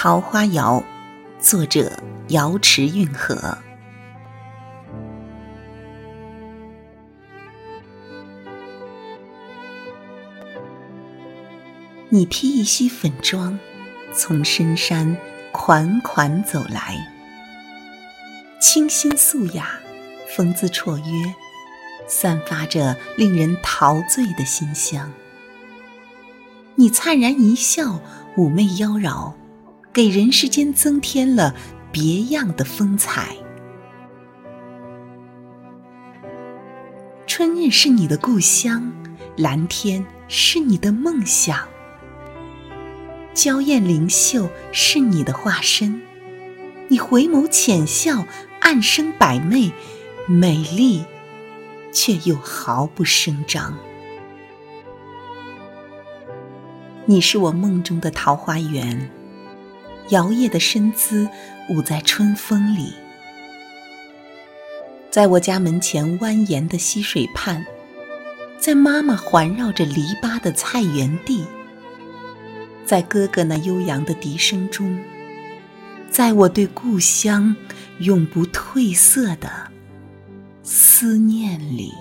桃花谣，作者瑶池运河。你披一袭粉妆，从深山款款走来，清新素雅，风姿绰约，散发着令人陶醉的馨香。你灿然一笑，妩媚妖娆，给人世间增添了别样的风采。春日是你的故乡，蓝天是你的梦想。娇艳灵秀是你的化身，你回眸浅笑，暗生百媚，美丽却又毫不声张。你是我梦中的桃花源，摇曳的身姿舞在春风里，在我家门前蜿蜒的溪水畔，在妈妈环绕着篱笆的菜园地。在哥哥那悠扬的笛声中，在我对故乡永不褪色的思念里。